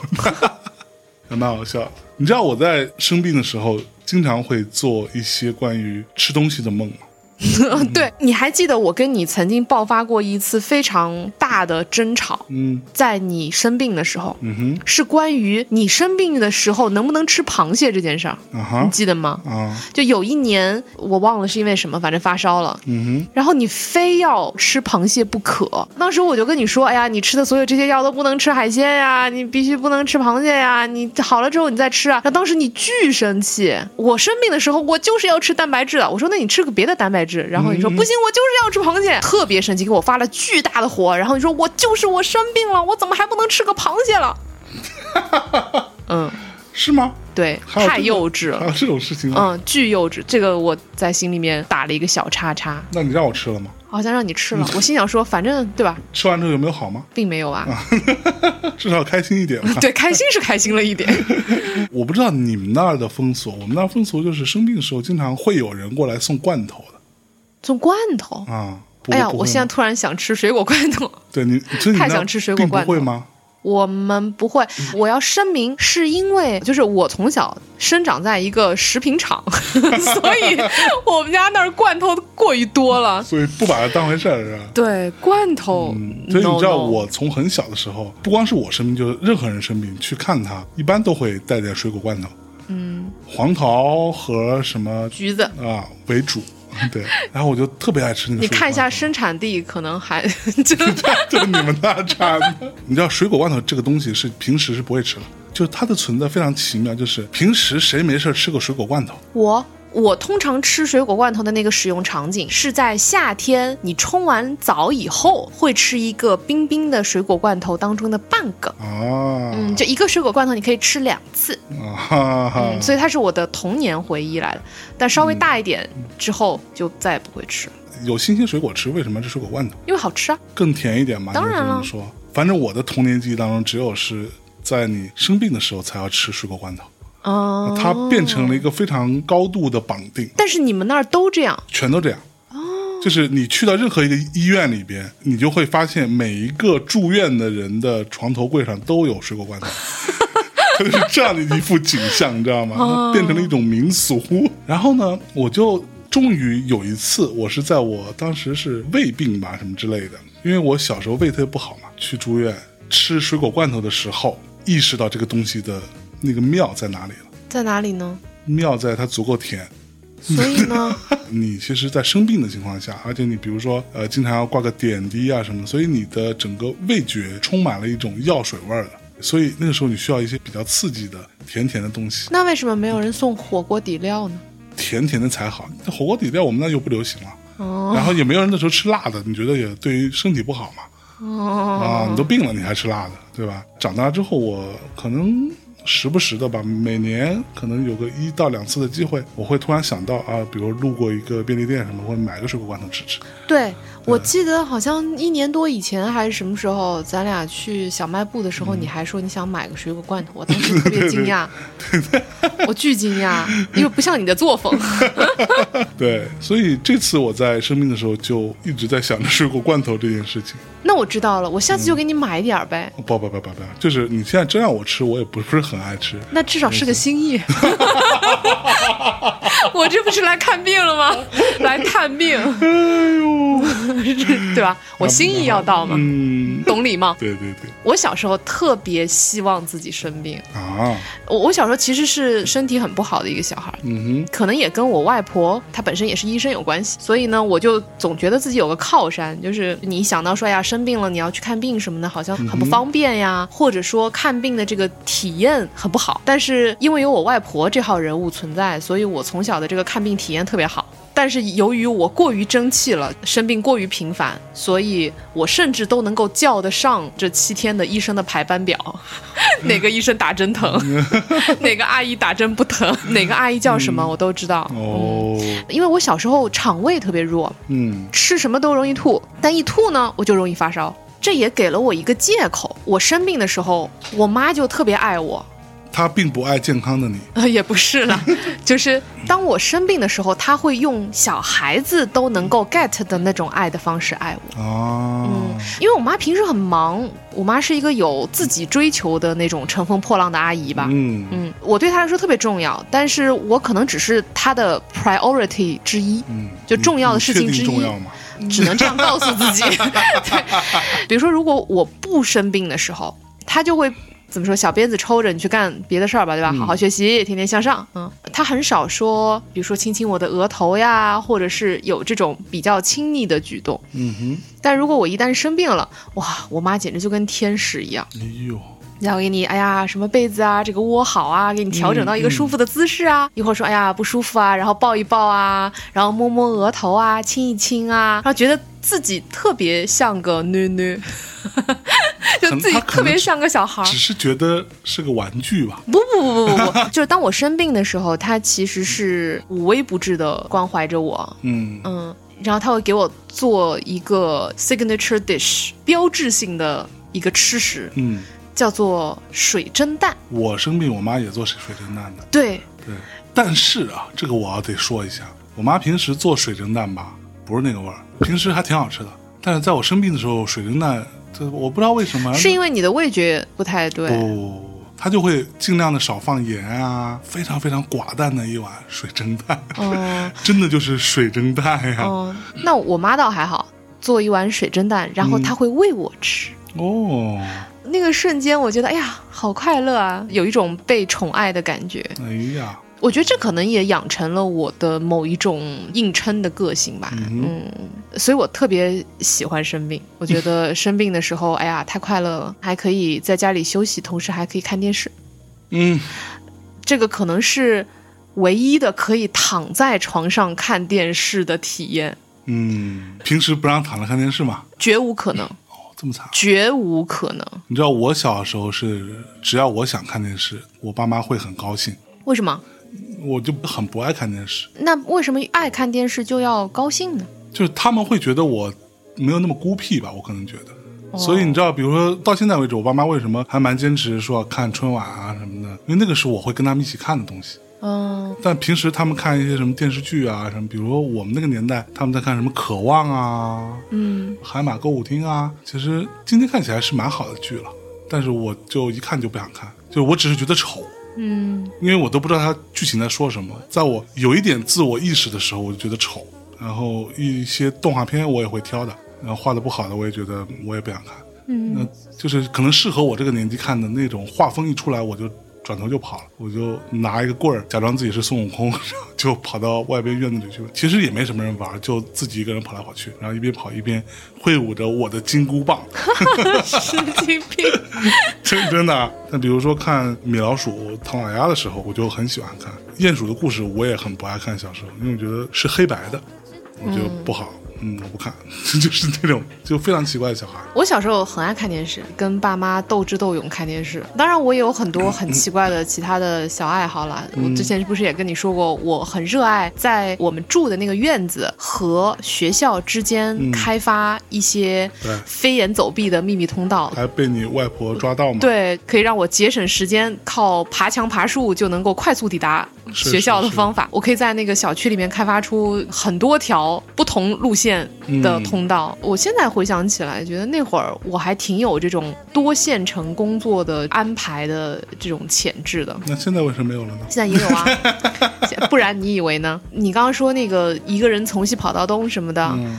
还蛮好笑。你知道我在生病的时候，经常会做一些关于吃东西的梦吗？嗯，对，你还记得我跟你曾经爆发过一次非常大的争吵，嗯在你生病的时候，嗯哼是关于你生病的时候能不能吃螃蟹这件事儿，你啊哈记得吗？啊就有一年我忘了是因为什么，反正发烧了，嗯哼然后你非要吃螃蟹不可。当时我就跟你说，哎呀，你吃的所有这些药都不能吃海鲜呀，你必须不能吃螃蟹呀，你好了之后你再吃啊。那当时你巨生气，我生病的时候我就是要吃蛋白质的，我说那你吃个别的蛋白质，然后你说、不行，我就是要吃螃蟹，特别生气，给我发了巨大的火，然后你说我就是我生病了，我怎么还不能吃个螃蟹了？嗯，是吗？对，太幼稚了。还有这种事情吗？嗯，巨幼稚，这个我在心里面打了一个小叉叉。那你让我吃了吗？好像让你吃了，我心想说，反正对吧，吃完之后有没有好吗？并没有啊。至少开心一点吧。对，开心是开心了一点。我不知道你们那儿的风俗，我们那儿风俗就是生病的时候，经常会有人过来送罐头的送罐头，啊。不哎呀，我现在突然想吃水果罐头。对你，所以你太想吃水果罐头会吗？我们不会，我要声明，是因为就是我从小生长在一个食品厂，所以我们家那儿罐头过于多了。所以不把它当回事儿是吧？对，罐头，嗯，所以你知道，我从很小的时候，不光是我生病，就是任何人生病去看他，一般都会带点水果罐头，嗯，黄桃和什么橘子。啊为主，对。然后我就特别爱吃那个。你看一下，生产地，可能还 就是 就是你们那产的。你知道水果罐头这个东西是平时是不会吃的，就是它的存在非常奇妙，就是平时谁没事吃个水果罐头，我我通常吃水果罐头的那个使用场景是在夏天，你冲完澡以后会吃一个冰冰的水果罐头当中的半个。啊，嗯，就一个水果罐头，你可以吃两次，啊哈所以它是我的童年回忆来的。但稍微大一点之后，就再也不会吃了，有新鲜水果吃，为什么要吃水果罐头？因为好吃啊。更甜一点嘛？当然了说，反正我的童年记忆当中，只有是在你生病的时候才要吃水果罐头，哦、它变成了一个非常高度的绑定，但是你们那儿都这样，全都这样。就是你去到任何一个医院里边，你就会发现每一个住院的人的床头柜上都有水果罐头，它 就是这样的一幅景象，你知道吗？它变成了一种民俗。然后呢，我就终于有一次，我是在我当时是胃病吧什么之类的，因为我小时候胃特别不好嘛，去住院吃水果罐头的时候，意识到这个东西的那个妙在哪里了。在哪里呢？妙在它足够甜，所以呢，你其实，在生病的情况下，而且你比如说，呃，经常要挂个点滴啊什么，所以你的整个味觉充满了一种药水味儿的，所以那个时候你需要一些比较刺激的甜甜的东西，那为什么没有人送火锅底料呢？甜甜的才好。那火锅底料我们那又不流行了，哦然后也没有人那时候吃辣的，你觉得也对于身体不好嘛？啊，你都病了你还吃辣的，对吧？长大之后我可能时不时的吧，每年可能有个一到两次的机会，我会突然想到啊，比如路过一个便利店什么，会买个水果罐头吃吃。对，我记得好像一年多以前还是什么时候，咱俩去小卖部的时候，你还说你想买个水果罐头，我当时特别惊讶，我巨惊讶，因为不像你的作风。对，所以这次我在生病的时候就一直在想着水果罐头这件事情。那我知道了，我下次就给你买一点儿呗。不不不不不，就是你现在真让我吃，我也不是很爱吃。那至少是个心意。我这不是来看病了吗？来探病，哎呦，对吧？我心意要到嘛，嗯，懂礼貌。对对对，我小时候特别希望自己生病。啊，我我小时候其实是身体很不好的一个小孩，嗯可能也跟我外婆她本身也是医生有关系，所以呢，我就总觉得自己有个靠山，就是你想到说哎呀生病了你要去看病什么的，好像很不方便呀，或者说看病的这个体验很不好。但是因为有我外婆这号人物存在，所以我从小的这个看病体验特别好。但是由于我过于争气了，生病过于频繁，所以我甚至都能够叫得上这七天的医生的排班表，哪个医生打针疼，哪个阿姨打针不疼，哪个阿姨叫什么？我都知道。哼，哦，因为我小时候肠胃特别弱，嗯。吃什么都容易吐，但一吐呢我就容易发烧，这也给了我一个借口。我生病的时候，我妈就特别爱我，他并不爱健康的你，呃，也不是啦，就是当我生病的时候，他会用小孩子都能够 get 的那种爱的方式爱我。啊，嗯，因为我妈平时很忙，我妈是一个有自己追求的那种乘风破浪的阿姨吧。嗯嗯，我对她来说特别重要，但是我可能只是她的 priority 之一，嗯，就重要的事情之一重要吗？只能这样告诉自己。对，比如说，如果我不生病的时候，她就会。怎么说？小鞭子抽着你去干别的事儿吧，对吧？好好学习，天天向上。嗯，他很少说，比如说亲亲我的额头呀，或者是有这种比较亲昵的举动。嗯哼，但如果我一旦生病了，哇，我妈简直就跟天使一样，哎呦，然后给你，哎呀，什么被子啊，这个窝好啊，给你调整到一个舒服的姿势啊。一会儿说，哎呀，不舒服啊，然后抱一抱啊，然后摸摸额头啊，亲一亲啊，然后觉得自己特别像个女女，就自己特别像个小孩儿。只是觉得是个玩具吧？不不不不不不，就是当我生病的时候，他其实是无微不至的关怀着我。嗯嗯，然后他会给我做一个 signature dish，标志性的一个吃食，嗯，叫做水蒸蛋。我生病，我妈也做水水蒸蛋的，对，对。但是啊，这个我要得说一下，我妈平时做水蒸蛋吧，不是那个味儿，平时还挺好吃的。但是在我生病的时候，水蒸蛋，这我不知道为什么，是因为你的味觉不太对。不，她就会尽量的少放盐啊，非常非常寡淡的一碗水蒸蛋，哦 真的就是水蒸蛋呀。哦，那我妈倒还好，做一碗水蒸蛋，然后她会喂我吃。哦，那个瞬间，我觉得哎呀，好快乐啊，有一种被宠爱的感觉。哎呀，我觉得这可能也养成了我的某一种硬撑的个性吧。嗯嗯，所以我特别喜欢生病。我觉得生病的时候，哎呀，太快乐了，还可以在家里休息，同时还可以看电视。嗯，这个可能是唯一的可以躺在床上看电视的体验，嗯，平时不让躺着看电视吗？绝无可能，哦，这么惨。绝无可能。你知道我小时候是，只要我想看电视，我爸妈会很高兴，为什么？我就很不爱看电视，那为什么爱看电视就要高兴呢？就是他们会觉得我没有那么孤僻吧，我可能觉得。所以你知道，比如说到现在为止，我爸妈为什么还蛮坚持说要看春晚啊什么的？因为那个是我会跟他们一起看的东西。嗯，但平时他们看一些什么电视剧啊，什么，比如说我们那个年代，他们在看什么《渴望》啊，嗯，海马歌舞厅啊，其实今天看起来是蛮好的剧了，但是我就一看就不想看，就我只是觉得丑，嗯，因为我都不知道它剧情在说什么。在我有一点自我意识的时候，我就觉得丑，然后一些动画片我也会挑的，然后画的不好的我也觉得我也不想看，嗯，那就是可能适合我这个年纪看的那种画风一出来我就。转头就跑了，我就拿一个棍儿，假装自己是孙悟空，就跑到外边院子里去。其实也没什么人玩，就自己一个人跑来跑去，然后一边跑一边挥舞着我的金箍棒。神经病。真真的啊。那比如说看米老鼠、唐老鸭的时候，我就很喜欢看。鼹鼠的故事我也很不爱看，小时候，因为我觉得是黑白的。我觉得不好，嗯，我不看，就是那种就非常奇怪的小孩。我小时候很爱看电视，跟爸妈斗智斗勇看电视。当然，我也有很多很奇怪的其他的小爱好啦。我之前不是也跟你说过，我很热爱在我们住的那个院子和学校之间开发一些飞檐走壁的秘密通道。还被你外婆抓到吗？，对，可以让我节省时间，靠爬墙爬树就能够快速抵达学校的是是方法。我可以在那个小区里面开发出很多条不同路线的通道。我现在回想起来，觉得那会儿我还挺有这种多线程工作的安排的这种潜质的。那现在为什么没有了呢？现在也有啊，不然你以为呢？你刚刚说那个一个人从西跑到东什么的，嗯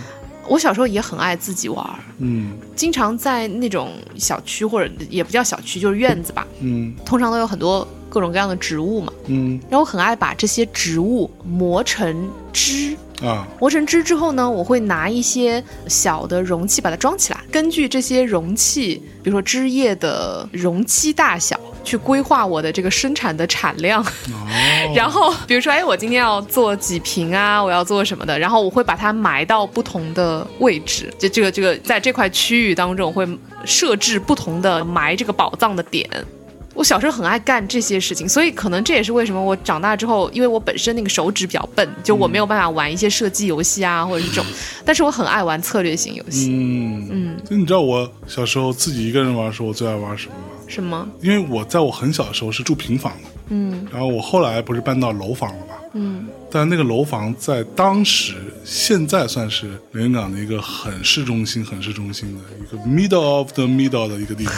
我小时候也很爱自己玩儿。嗯经常在那种小区或者也不叫小区，就是院子吧，嗯通常都有很多各种各样的植物嘛。嗯然后我很爱把这些植物磨成汁，啊，磨成汁之后呢，我会拿一些小的容器把它装起来，根据这些容器，比如说汁液的容积大小，去规划我的这个生产的产量。哦，然后比如说，哎，我今天要做几瓶啊，我要做什么的，然后我会把它埋到不同的位置，就这个这个在这块区域当中，我会设置不同的埋这个宝藏的点。我小时候很爱干这些事情，所以可能这也是为什么我长大之后，因为我本身那个手指比较笨，就我没有办法玩一些射击游戏啊，或者是这种，但是我很爱玩策略型游戏。嗯嗯，就你知道我小时候自己一个人玩的时候，我最爱玩什么吗？什么？因为我在我很小的时候是住平房的，嗯然后我后来不是搬到楼房了嘛，嗯但那个楼房在当时，现在算是连云港的一个很市中心、很市中心的一个 middle of the middle 的一个地方。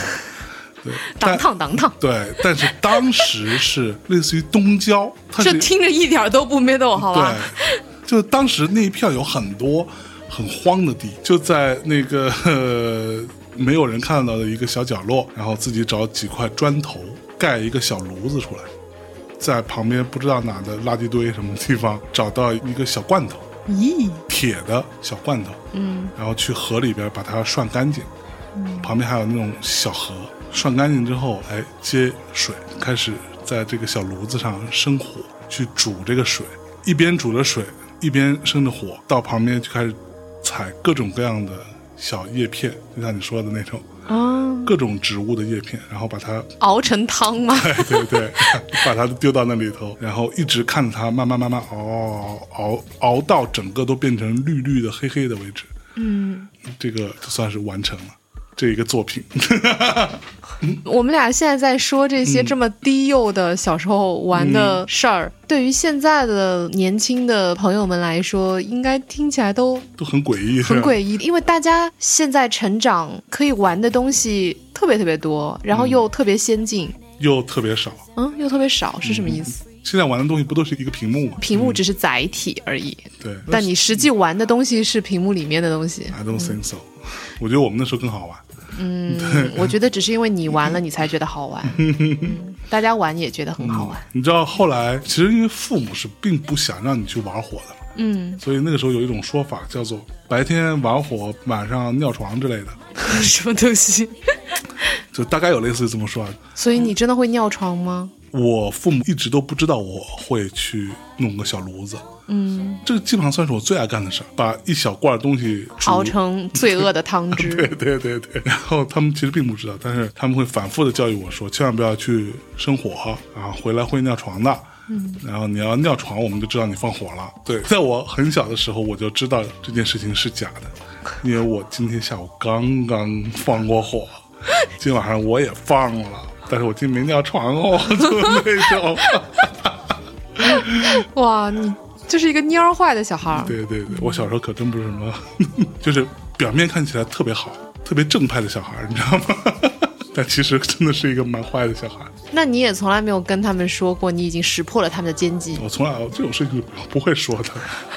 对，当但烫当烫，对，但是当时是类似于东郊，它这听着一点都不 middle 好吧？对，就当时那一片有很多很荒的地，就在那个、呃、没有人看到的一个小角落，然后自己找几块砖头盖一个小炉子出来，在旁边不知道哪的垃圾堆什么地方找到一个小罐头，咦，铁的小罐头，嗯然后去河里边把它涮干净，嗯旁边还有那种小河，涮干净之后，哎，接水，开始在这个小炉子上生火去煮这个水，一边煮着水，一边生着火，到旁边就开始采各种各样的小叶片，就像你说的那种啊，各种植物的叶片，然后把它熬成汤吗？对对对，把它丢到那里头，然后一直看着它慢慢慢慢熬熬熬到整个都变成绿绿的、黑黑的为止。嗯，这个就算是完成了这一个作品。我们俩现在在说这些这么低幼的小时候玩的事儿，对于现在的年轻的朋友们来说，应该听起来都都很诡异，很诡异，因为大家现在成长可以玩的东西特别特别多，然后又特别先进，又特别少。嗯，又特别少，是什么意思？现在玩的东西不都是一个屏幕吗？屏幕只是载体而已，对，但你实际玩的东西是屏幕里面的东西。I don't think so。我觉得我们那时候更好玩。嗯，我觉得只是因为你玩了，你才觉得好玩，嗯 大家玩也觉得很好玩。你知道后来，其实因为父母是并不想让你去玩火的，嗯，所以那个时候有一种说法叫做白天玩火，晚上尿床之类的，什么东西？就大概有类似于这么说。所以你真的会尿床吗？我父母一直都不知道我会去弄个小炉子，嗯，这个基本上算是我最爱干的事儿，把一小罐东西熬成罪恶的汤汁 对。对对对，然后他们其实并不知道，但是他们会反复的教育我说，千万不要去生火啊，回来会尿床的。嗯，然后你要尿床，我们就知道你放火了。对，在我很小的时候，我就知道这件事情是假的，因为我今天下午刚刚放过火，今晚上我也放了，但是我今天没尿床哦，就那种。哇，你就是一个蔫儿坏的小孩儿。对对对，我小时候可真不是什么，就是表面看起来特别好、特别正派的小孩儿，你知道吗？但其实真的是一个蛮坏的小孩。那你也从来没有跟他们说过你已经识破了他们的奸计。我从来这种事情是不会说的，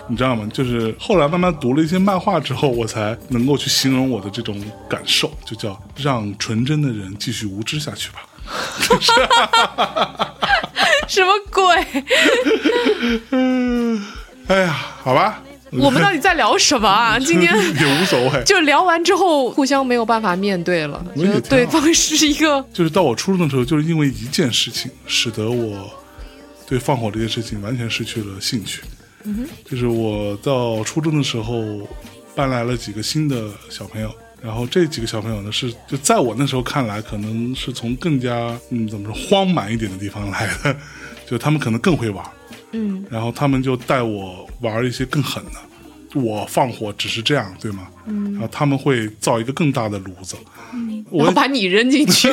你知道吗？就是后来慢慢读了一些漫画之后，我才能够去形容我的这种感受，就叫让纯真的人继续无知下去吧。什么鬼？哎呀，好吧，我们到底在聊什么啊？今天也无所谓。就聊完之后，互相没有办法面对了，觉得对方是一个就是到我初中的时候，就是因为一件事情，使得我对放火这件事情完全失去了兴趣。就是我到初中的时候，搬来了几个新的小朋友，然后这几个小朋友呢是就在我那时候看来，可能是从更加嗯怎么说荒蛮一点的地方来的，就他们可能更会玩，嗯然后他们就带我玩一些更狠的。我放火只是这样，对吗？嗯，然后他们会造一个更大的炉子，嗯我后把你扔进去，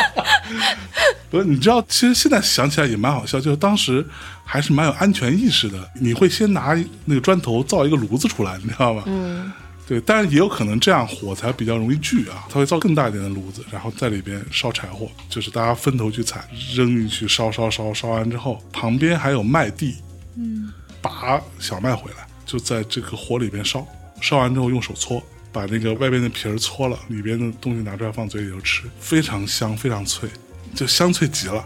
不是，你知道，其实现在想起来也蛮好笑，就是当时还是蛮有安全意识的。你会先拿那个砖头造一个炉子出来，你知道吗？嗯，对，但是也有可能这样火才比较容易聚啊，它会造更大一点的炉子，然后在里边烧柴火，就是大家分头去采，扔进去烧烧烧，烧完之后旁边还有麦地，嗯，拔小麦回来，就在这个火里边烧，烧完之后用手搓。把那个外边的皮儿搓了，里边的东西拿出来放嘴里头吃，非常香，非常脆，就香脆极了，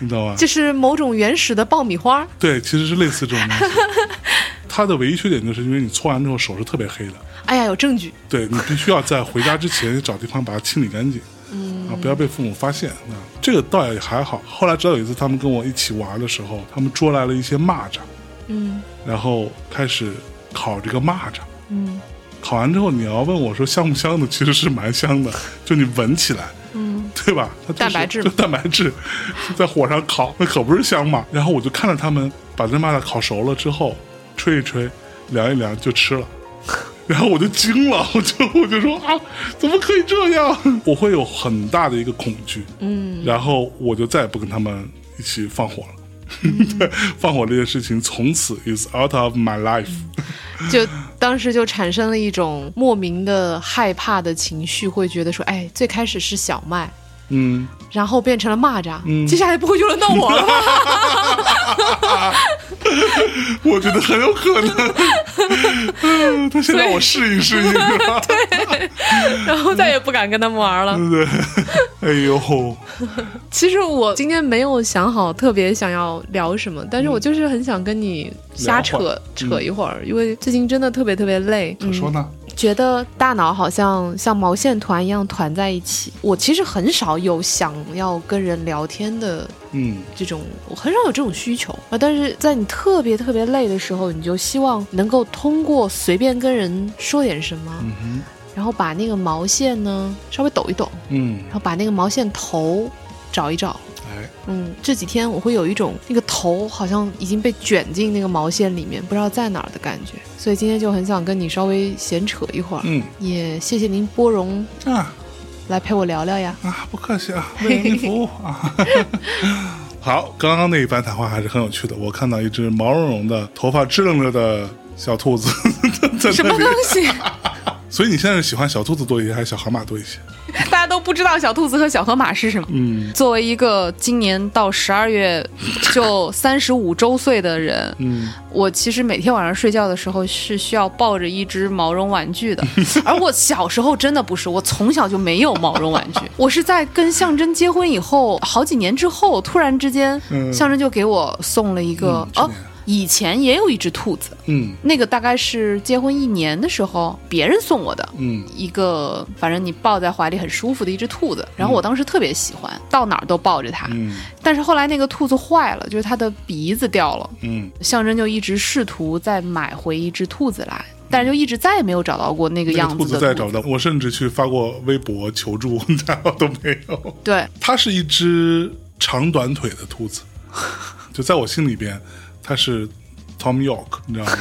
你知道吗？就是某种原始的爆米花。对，其实是类似这种东西。它的唯一缺点就是因为你搓完之后手是特别黑的，哎呀，有证据，对你必须要在回家之前找地方把它清理干净，嗯，啊，不要被父母发现。啊，这个倒也还好。后来直到有一次他们跟我一起玩的时候，他们捉来了一些蚂蚱，嗯然后开始烤这个蚂蚱。嗯烤完之后，你要问我说香不香的，其实是蛮香的，就你闻起来，嗯，对吧？它就是蛋白质就蛋白质，在火上烤，那可不是香嘛。然后我就看着他们把这蚂蚱烤熟了之后，吹一吹，凉一凉就吃了。然后我就惊了，我就我就说啊，怎么可以这样？我会有很大的一个恐惧，嗯，然后我就再也不跟他们一起放火了。对，放火这件事情从此 is out of my life。就当时就产生了一种莫名的害怕的情绪，会觉得说，哎，最开始是小麦，嗯，然后变成了蚂蚱，嗯接下来不会就轮到我了吧？我觉得很有可能。嗯 他先让我适应适应，对吧？然后再也不敢跟他们玩了。对对，哎呦，其实我今天没有想好特别想要聊什么，但是我就是很想跟你瞎扯扯一会儿，因为最近真的特别特别累。可说呢？觉得大脑好像像毛线团一样团在一起。我其实很少有想要跟人聊天的嗯这种，我很少有这种需求啊。但是在你特别特别累的时候，你就希望能够通过随便跟人说点什么，嗯哼，然后把那个毛线呢稍微抖一抖，嗯，然后把那个毛线头找一找。哎，嗯，这几天我会有一种那个头好像已经被卷进那个毛线里面，不知道在哪儿的感觉，所以今天就很想跟你稍微闲扯一会儿。嗯也谢谢您拨容啊来陪我聊聊呀。啊，不客气啊，为您服务啊。好，刚刚那一番谈话还是很有趣的。我看到一只毛茸茸的、头发支棱着的小兔子 在什么。东西？所以你现在是喜欢小兔子多一些，还是小河马多一些？大家都不知道小兔子和小河马是什么。嗯。作为一个今年到十二月就三十五周岁的人，嗯，我其实每天晚上睡觉的时候是需要抱着一只毛绒玩具的，而我小时候真的不是，我从小就没有毛绒玩具，我是在跟象征结婚以后好几年之后，突然之间，嗯。象征就给我送了一个哦以前也有一只兔子，嗯。那个大概是结婚一年的时候别人送我的，嗯。一个反正你抱在怀里很舒服的一只兔子，然后我当时特别喜欢，到哪儿都抱着它。嗯。但是后来那个兔子坏了，就是它的鼻子掉了，嗯，象征就一直试图再买回一只兔子来，但是就一直再也没有找到过那个样子的子。再找到，我甚至去发过微博求助，然后都没有。对，它是一只长短腿的兔子，就在我心里边，它是 Tom York，你知道吗？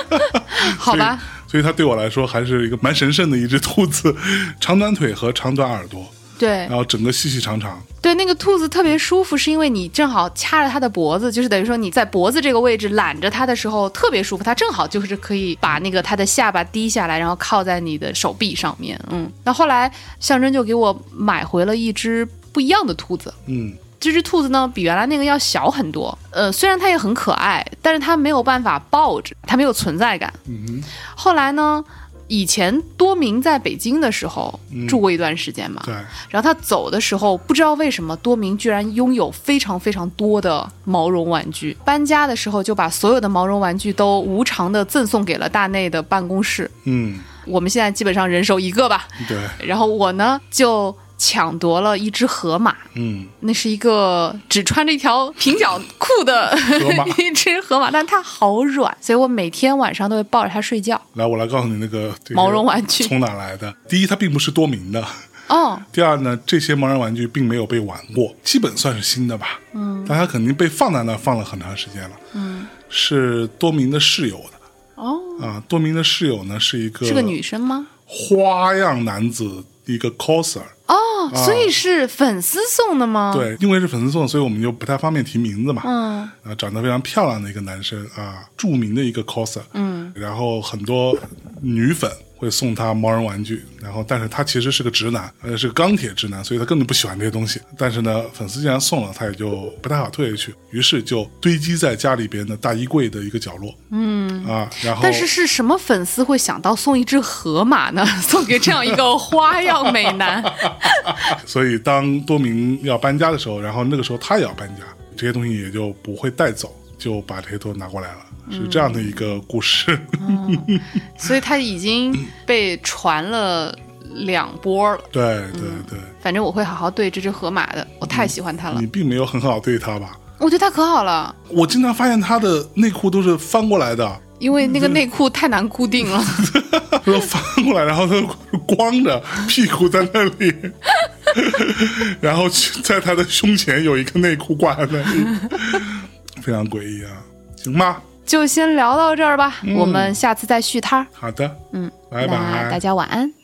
好吧，所以它对我来说还是一个蛮神圣的一只兔子，长短腿和长短耳朵，对然后整个细细长长。对，那个兔子特别舒服，是因为你正好掐着它的脖子，就是等于说你在脖子这个位置揽着它的时候特别舒服，它正好就是可以把那个它的下巴低下来，然后靠在你的手臂上面。嗯，那后来象征就给我买回了一只不一样的兔子，嗯这只兔子呢，比原来那个要小很多。呃，虽然它也很可爱，但是它没有办法抱着，它没有存在感。嗯后来呢，以前多明在北京的时候嗯住过一段时间嘛，对，然后他走的时候，不知道为什么多明居然拥有非常非常多的毛绒玩具。搬家的时候就把所有的毛绒玩具都无偿的赠送给了大内的办公室。嗯我们现在基本上人手一个吧。对，然后我呢就抢夺了一只河马。嗯，那是一个只穿着一条平角裤的河马 一只河马，但它好软，所以我每天晚上都会抱着它睡觉。来，我来告诉你那个毛绒玩具从哪来的。第一，它并不是多明的；哦，第二呢，这些毛绒玩具并没有被玩过，基本算是新的吧。嗯，但它肯定被放在那放了很长时间了。嗯，是多明的室友的。哦，啊，多明的室友呢是一个是个女生吗？花样男子，一个 coser。哦，所以是粉丝送的吗？，啊对，因为是粉丝送，所以我们就不太方便提名字嘛。嗯啊，长得非常漂亮的一个男生啊，著名的一个 coser。嗯，然后很多女粉会送他毛绒玩具，然后但是他其实是个直男，呃，是个钢铁直男，所以他根本不喜欢这些东西。但是呢，粉丝既然送了，他也就不太好退回去，于是就堆积在家里边的大衣柜的一个角落。嗯啊，然后但是是什么粉丝会想到送一只河马呢？送给这样一个花样美男？所以当多明要搬家的时候，然后那个时候他也要搬家，这些东西也就不会带走，就把这些都拿过来了，是这样的一个故事。所以他已经被传了两波了。对对对，反正我会好好对这只河马的，我太喜欢它了你，并没有很好对它吧？我觉得它可好了。我经常发现它的内裤都是翻过来的，因为那个内裤太难固定了，都翻过来，然后他光着屁股在那里，然后在他的胸前有一个内裤挂在那里，非常诡异啊！行吧，就先聊到这儿吧，我们下次再续摊。好的，嗯，拜拜大。家晚安。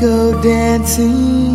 Go dancing